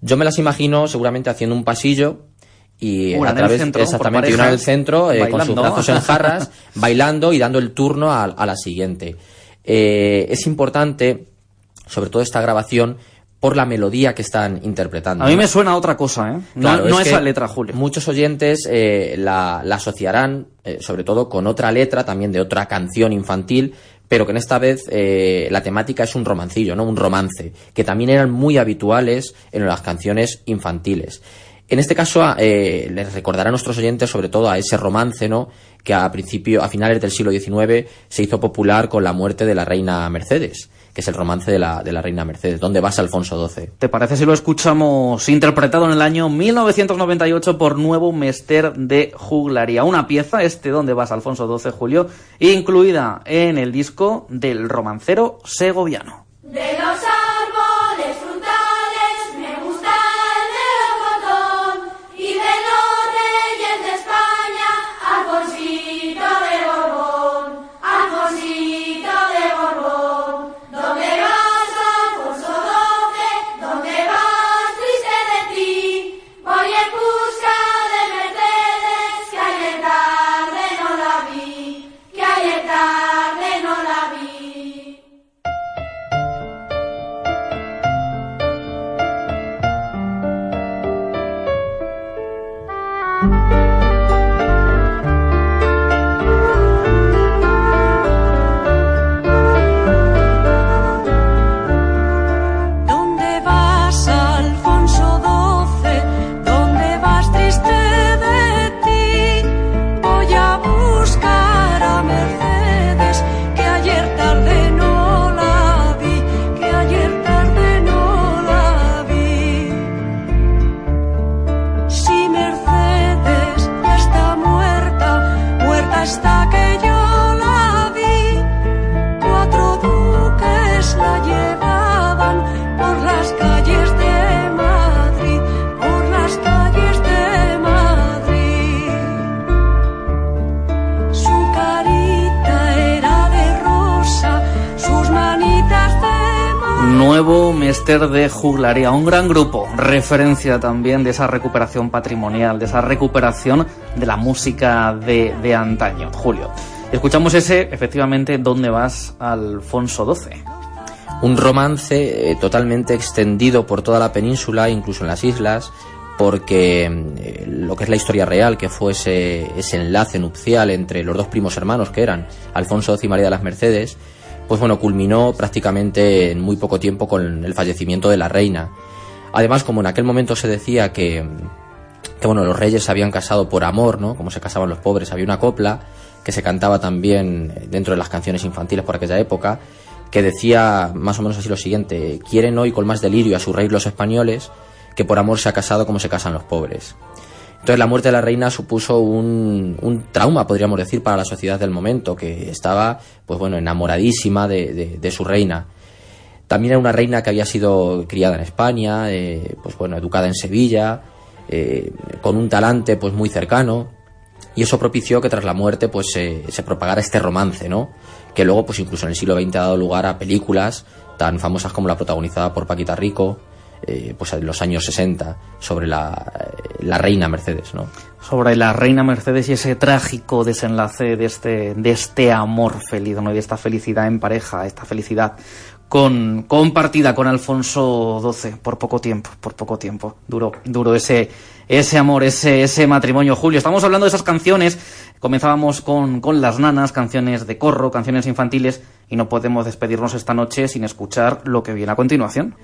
Yo me las imagino seguramente haciendo un pasillo y Una a través centro, exactamente y una en el centro eh, con sus brazos en jarras bailando y dando el turno a, a la siguiente Eh, es importante sobre todo esta grabación por la melodía que están interpretando A mí me suena a otra cosa, ¿eh? No, Claro, no es esa letra, Julio. Muchos oyentes eh, la, la asociarán, eh, sobre todo con otra letra, también de otra canción infantil, pero que en esta vez eh, la temática es un romancillo, ¿no? Un romance, que también eran muy habituales en las canciones infantiles. En este caso, eh, les recordará a nuestros oyentes sobre todo a ese romance, ¿no? Que a principio, a finales del siglo XIX se hizo popular con la muerte de la reina Mercedes, es el romance de la, de la reina Mercedes. ¿Dónde vas, Alfonso XII? ¿Te parece si lo escuchamos interpretado en el año 1998 por Nuevo Mester de Juglaría? Una pieza, este ¿Dónde vas, Alfonso XII, Julio? Incluida en el disco del romancero segoviano. Nuevo Mester de Juglaría, un gran grupo, referencia también de esa recuperación patrimonial, de esa recuperación de la música de, de antaño. Julio, escuchamos ese, efectivamente, ¿Dónde vas, Alfonso XII? un romance eh, totalmente extendido por toda la península, incluso en las islas, porque eh, lo que es la historia real, que fue ese, ese enlace nupcial entre los dos primos hermanos que eran Alfonso XII y María de las Mercedes, pues bueno, culminó prácticamente en muy poco tiempo con el fallecimiento de la reina. Además, como en aquel momento se decía que, bueno, los reyes se habían casado por amor, ¿no? Como se casaban los pobres, había una copla que se cantaba también dentro de las canciones infantiles por aquella época, que decía más o menos así lo siguiente, quieren hoy con más delirio a su rey los españoles, que por amor se ha casado como se casan los pobres. Entonces la muerte de la reina supuso un, un trauma, podríamos decir, para la sociedad del momento, que estaba, pues bueno, enamoradísima de, de- su reina. También era una reina que había sido criada en España, eh, pues bueno, educada en Sevilla, eh, con un talante pues muy cercano. y eso propició que tras la muerte pues se propagara este romance, ¿no? Que luego pues incluso en el siglo XX ha dado lugar a películas tan famosas como la protagonizada por Paquita Rico, eh, pues en los años 60, sobre la, la reina Mercedes, ¿no? sobre la reina Mercedes y ese trágico desenlace de este, de este amor feliz, ¿no? Y de esta felicidad en pareja, esta felicidad con, compartida con Alfonso XII por poco tiempo, por poco tiempo. Duro, duro ese, ese amor, ese, ese matrimonio. Julio, estamos hablando de esas canciones. Comenzábamos con, con las nanas, canciones de corro, canciones infantiles, y no podemos despedirnos esta noche sin escuchar lo que viene a continuación.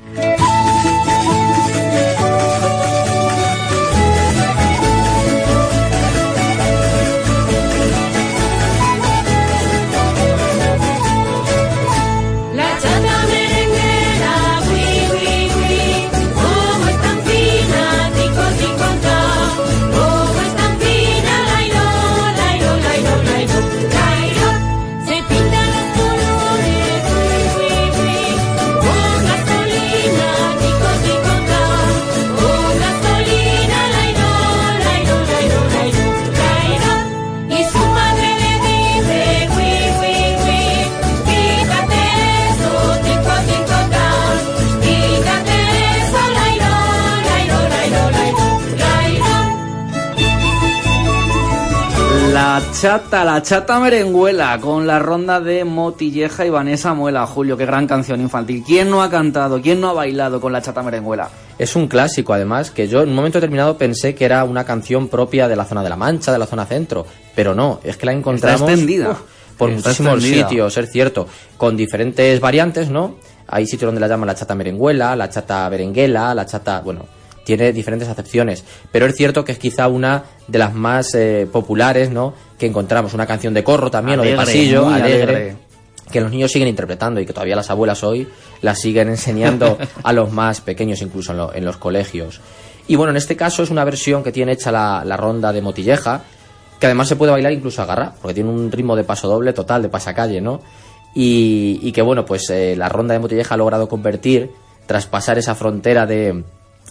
Chata, la chata merenguela, con la ronda de Motilleja y Vanessa Muela. Julio, qué gran canción infantil. ¿Quién no ha cantado, quién no ha bailado con la chata merenguela? Es un clásico, además, que yo en un momento determinado pensé que era una canción propia de la zona de la Mancha, de la zona centro, pero no, es que la encontramos extendida. uf, por Está muchísimos extendida. sitios, es cierto, con diferentes variantes, ¿no? Hay sitios donde la llaman la chata merenguela, la chata berenguela, la chata, bueno, tiene diferentes acepciones, pero es cierto que es quizá una de las más eh, populares, ¿no? Que encontramos, una canción de corro también o de pasillo, alegre alegre. que los niños siguen interpretando y que todavía las abuelas hoy las siguen enseñando a los más pequeños incluso en, lo- en los colegios. Y bueno, en este caso es una versión que tiene hecha la, la ronda de Motilleja, que además se puede bailar incluso a garra, porque tiene un ritmo de paso doble total, de pasacalle, ¿no? Y, y que bueno, pues eh, la ronda de Motilleja ha logrado convertir, traspasar esa frontera de,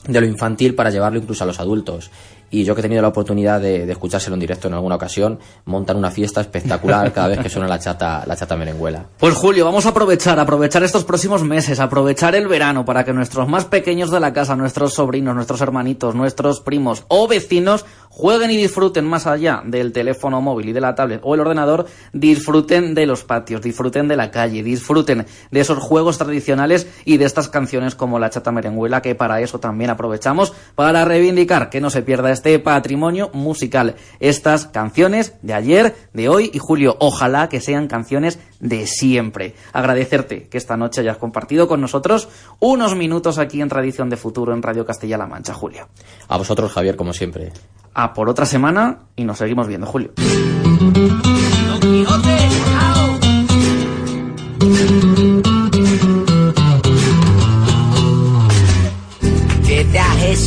de lo infantil para llevarlo incluso a los adultos. Y yo que he tenido la oportunidad de, de escuchárselo en directo en alguna ocasión, montan una fiesta espectacular cada vez que suena la chata, la chata merenguela. Pues Julio, vamos a aprovechar, aprovechar estos próximos meses, aprovechar el verano para que nuestros más pequeños de la casa, nuestros sobrinos, nuestros hermanitos, nuestros primos o vecinos jueguen y disfruten más allá del teléfono móvil y de la tablet o el ordenador, disfruten de los patios, disfruten de la calle, disfruten de esos juegos tradicionales y de estas canciones como la chata merenguela que para eso también aprovechamos para reivindicar que no se pierda este patrimonio musical, estas canciones de ayer, de hoy y Julio, ojalá que sean canciones de siempre. Agradecerte que esta noche hayas compartido con nosotros unos minutos aquí en Tradición de Futuro en Radio Castilla-La Mancha, Julio. A vosotros, Javier, como siempre. A por otra semana y nos seguimos viendo, Julio.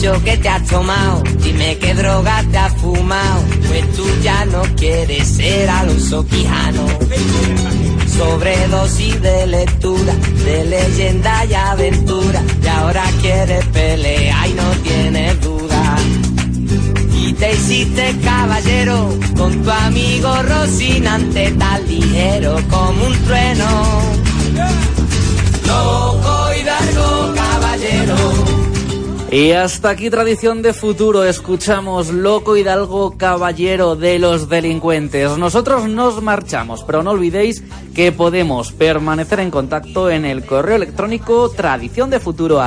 Hecho? ¿Qué te has tomado? Dime qué droga te has fumado. Pues tú ya no quieres ser Alonso Quijano. Sobredosis de lectura, de leyenda y aventura. Y ahora quieres pelea y no tienes duda. Y te hiciste caballero con tu amigo Rocinante, tan ligero como un trueno. Loco Hidalgo, caballero. Y hasta aquí Tradición de Futuro. Escuchamos Loco Hidalgo Caballero de los Delincuentes. Nosotros nos marchamos, pero no olvidéis que podemos permanecer en contacto en el correo electrónico tradición de futuro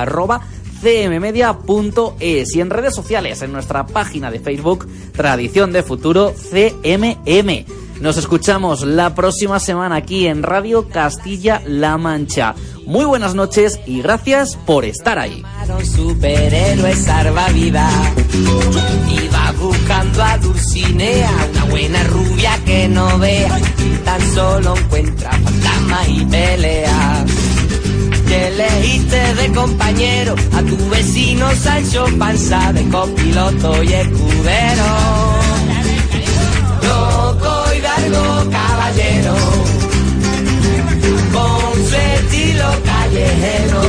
cmmedia.es y en redes sociales en nuestra página de Facebook Tradición de Futuro CMM. Nos escuchamos la próxima semana aquí en Radio Castilla-La Mancha. Muy buenas noches y gracias por estar ahí. superhéroe salvavidas. Iba buscando a Dulcinea, una buena rubia que no vea, tan solo encuentra fantasmas y peleas. Que elegiste de compañero a tu vecino Sancho Panza de copiloto y escudero. Loco Hidalgo caballero, callejero,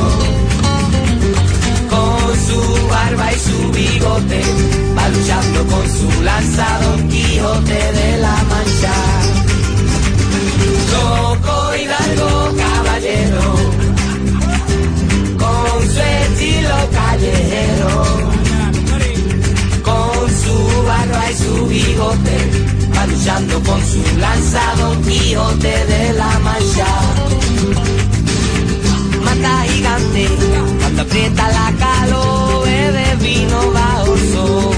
con su barba y su bigote, va luchando con su lanza Don Quijote de la Mancha. Loco Hidalgo caballero, con su estilo callejero, con su barba y su bigote luchando con su lanza Don Quijote de la Mancha gigante. Cuando aprieta la calor, bebe vino bajo sol.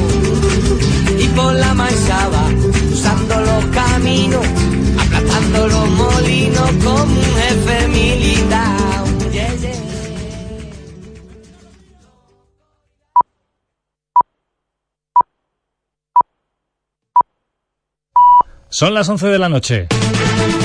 Y por la manchaba, usando los caminos, aplastando los molinos como un jefe militar. Son las 11 de la noche.